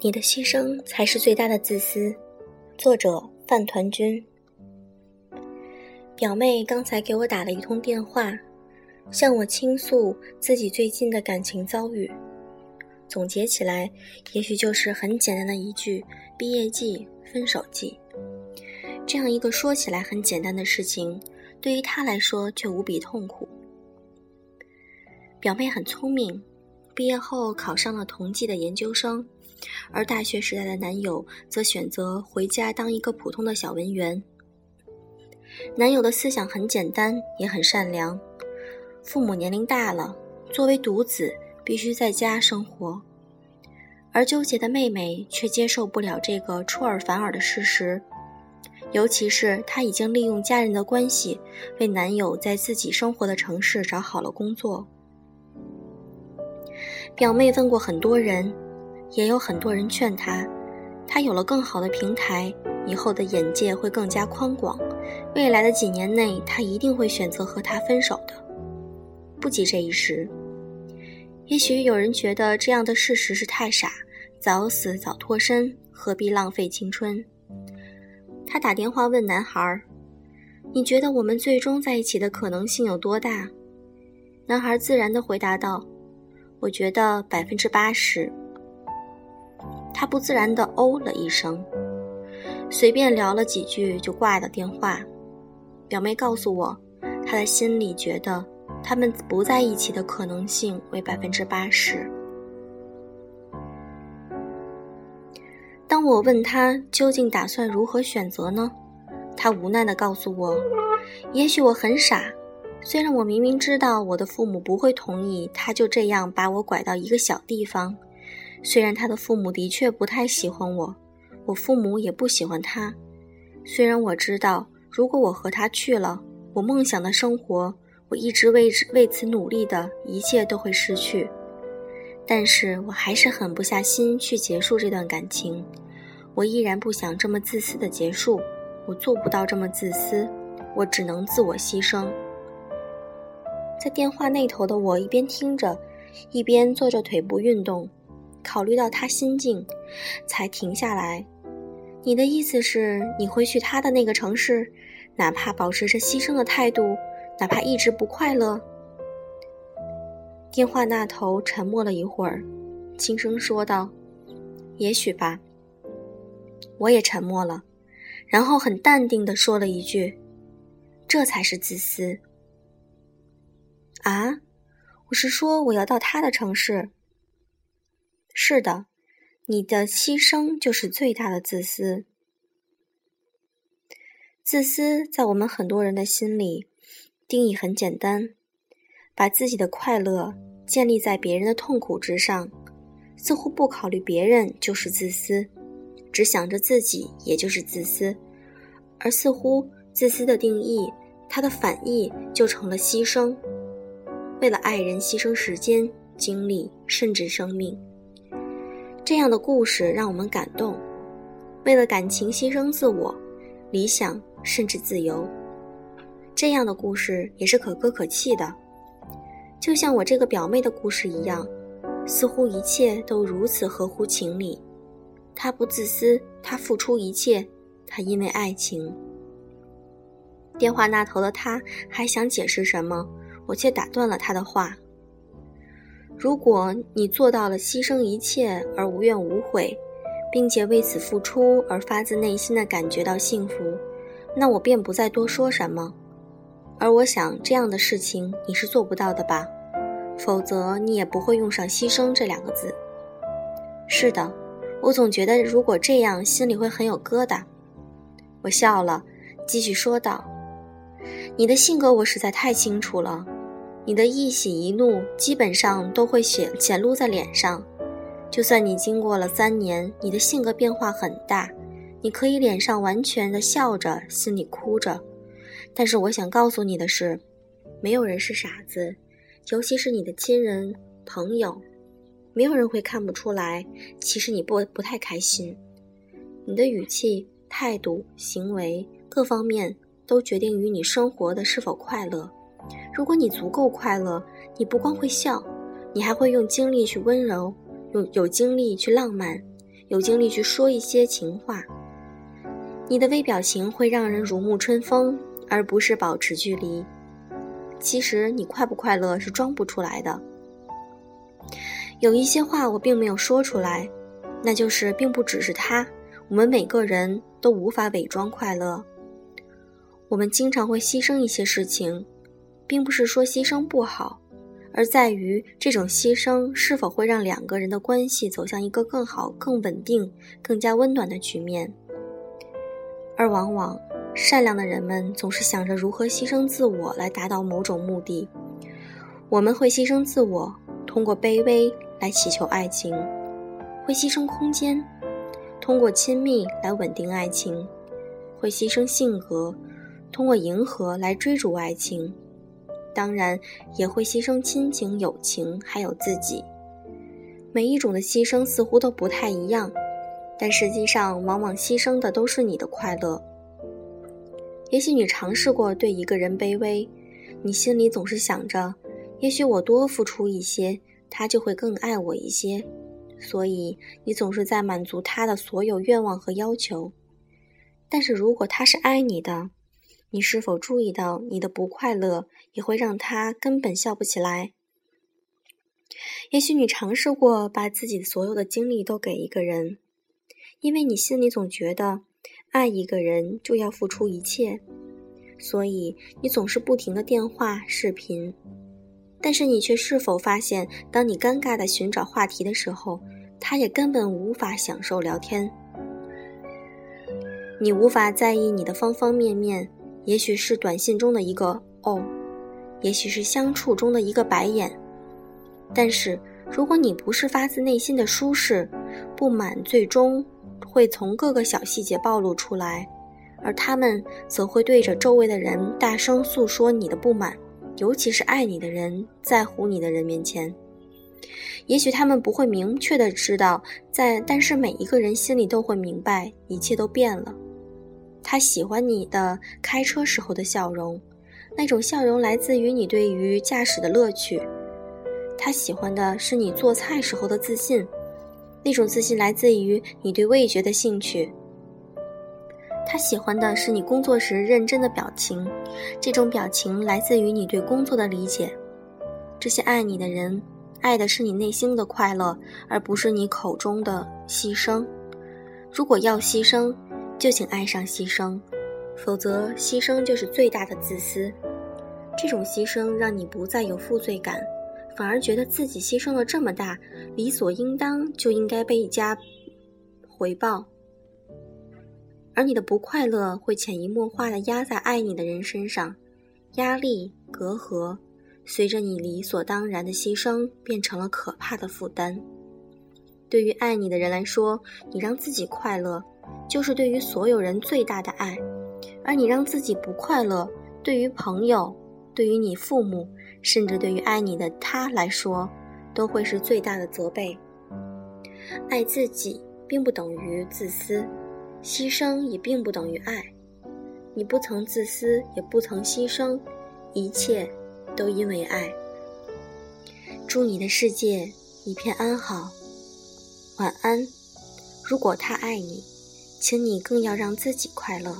你的牺牲才是最大的自私。作者：饭团君。表妹刚才给我打了一通电话，向我倾诉自己最近的感情遭遇。总结起来，也许就是很简单的一句：毕业季、分手季。这样一个说起来很简单的事情，对于她来说却无比痛苦。表妹很聪明，毕业后考上了同济的研究生。而大学时代的男友则选择回家当一个普通的小文员。男友的思想很简单，也很善良。父母年龄大了，作为独子必须在家生活。而纠结的妹妹却接受不了这个出尔反尔的事实，尤其是她已经利用家人的关系，为男友在自己生活的城市找好了工作。表妹问过很多人。也有很多人劝他，他有了更好的平台，以后的眼界会更加宽广。未来的几年内，他一定会选择和他分手的。不急这一时。也许有人觉得这样的事实是太傻，早死早脱身，何必浪费青春？他打电话问男孩：“你觉得我们最终在一起的可能性有多大？”男孩自然地回答道：“我觉得百分之八十。”他不自然地哦了一声，随便聊了几句就挂了电话。表妹告诉我，她的心里觉得他们不在一起的可能性为百分之八十。当我问他究竟打算如何选择呢？他无奈地告诉我：“也许我很傻，虽然我明明知道我的父母不会同意，他就这样把我拐到一个小地方。”虽然他的父母的确不太喜欢我，我父母也不喜欢他。虽然我知道，如果我和他去了，我梦想的生活，我一直为为此努力的一切都会失去。但是我还是狠不下心去结束这段感情。我依然不想这么自私的结束，我做不到这么自私，我只能自我牺牲。在电话那头的我一边听着，一边做着腿部运动。考虑到他心境，才停下来。你的意思是，你会去他的那个城市，哪怕保持着牺牲的态度，哪怕一直不快乐？电话那头沉默了一会儿，轻声说道：“也许吧。”我也沉默了，然后很淡定地说了一句：“这才是自私。”啊，我是说我要到他的城市。是的，你的牺牲就是最大的自私。自私在我们很多人的心里定义很简单，把自己的快乐建立在别人的痛苦之上，似乎不考虑别人就是自私，只想着自己也就是自私，而似乎自私的定义，它的反义就成了牺牲，为了爱人牺牲时间、精力，甚至生命。这样的故事让我们感动，为了感情牺牲自我、理想甚至自由。这样的故事也是可歌可泣的，就像我这个表妹的故事一样，似乎一切都如此合乎情理。她不自私，她付出一切，她因为爱情。电话那头的他还想解释什么，我却打断了他的话。如果你做到了牺牲一切而无怨无悔，并且为此付出而发自内心的感觉到幸福，那我便不再多说什么。而我想这样的事情你是做不到的吧？否则你也不会用上“牺牲”这两个字。是的，我总觉得如果这样，心里会很有疙瘩。我笑了，继续说道：“你的性格我实在太清楚了。”你的一喜一怒基本上都会显显露在脸上，就算你经过了三年，你的性格变化很大，你可以脸上完全的笑着，心里哭着。但是我想告诉你的是，没有人是傻子，尤其是你的亲人朋友，没有人会看不出来，其实你不不太开心。你的语气、态度、行为各方面都决定于你生活的是否快乐。如果你足够快乐，你不光会笑，你还会用精力去温柔，用有精力去浪漫，有精力去说一些情话。你的微表情会让人如沐春风，而不是保持距离。其实你快不快乐是装不出来的。有一些话我并没有说出来，那就是并不只是他，我们每个人都无法伪装快乐。我们经常会牺牲一些事情，并不是说牺牲不好，而在于这种牺牲是否会让两个人的关系走向一个更好、更稳定、更加温暖的局面。而往往，善良的人们总是想着如何牺牲自我来达到某种目的。我们会牺牲自我，通过卑微。来祈求爱情，会牺牲空间；通过亲密来稳定爱情，会牺牲性格；通过迎合来追逐爱情，当然也会牺牲亲情、友情，还有自己。每一种的牺牲似乎都不太一样，但实际上往往牺牲的都是你的快乐。也许你尝试过对一个人卑微，你心里总是想着，也许我多付出一些。他就会更爱我一些，所以你总是在满足他的所有愿望和要求。但是如果他是爱你的，你是否注意到你的不快乐也会让他根本笑不起来？也许你尝试过把自己所有的精力都给一个人，因为你心里总觉得爱一个人就要付出一切，所以你总是不停的电话、视频。但是你却是否发现，当你尴尬的寻找话题的时候，他也根本无法享受聊天。你无法在意你的方方面面，也许是短信中的一个“哦”，也许是相处中的一个白眼。但是如果你不是发自内心的舒适，不满最终会从各个小细节暴露出来，而他们则会对着周围的人大声诉说你的不满。尤其是爱你的人，在乎你的人面前，也许他们不会明确的知道，在但是每一个人心里都会明白，一切都变了。他喜欢你的开车时候的笑容，那种笑容来自于你对于驾驶的乐趣；他喜欢的是你做菜时候的自信，那种自信来自于你对味觉的兴趣。他喜欢的是你工作时认真的表情，这种表情来自于你对工作的理解。这些爱你的人，爱的是你内心的快乐，而不是你口中的牺牲。如果要牺牲，就请爱上牺牲，否则牺牲就是最大的自私。这种牺牲让你不再有负罪感，反而觉得自己牺牲了这么大，理所应当就应该被一家回报。而你的不快乐会潜移默化的压在爱你的人身上，压力、隔阂，随着你理所当然的牺牲，变成了可怕的负担。对于爱你的人来说，你让自己快乐，就是对于所有人最大的爱；而你让自己不快乐，对于朋友、对于你父母，甚至对于爱你的他来说，都会是最大的责备。爱自己并不等于自私。牺牲也并不等于爱，你不曾自私，也不曾牺牲，一切都因为爱。祝你的世界一片安好，晚安。如果他爱你，请你更要让自己快乐。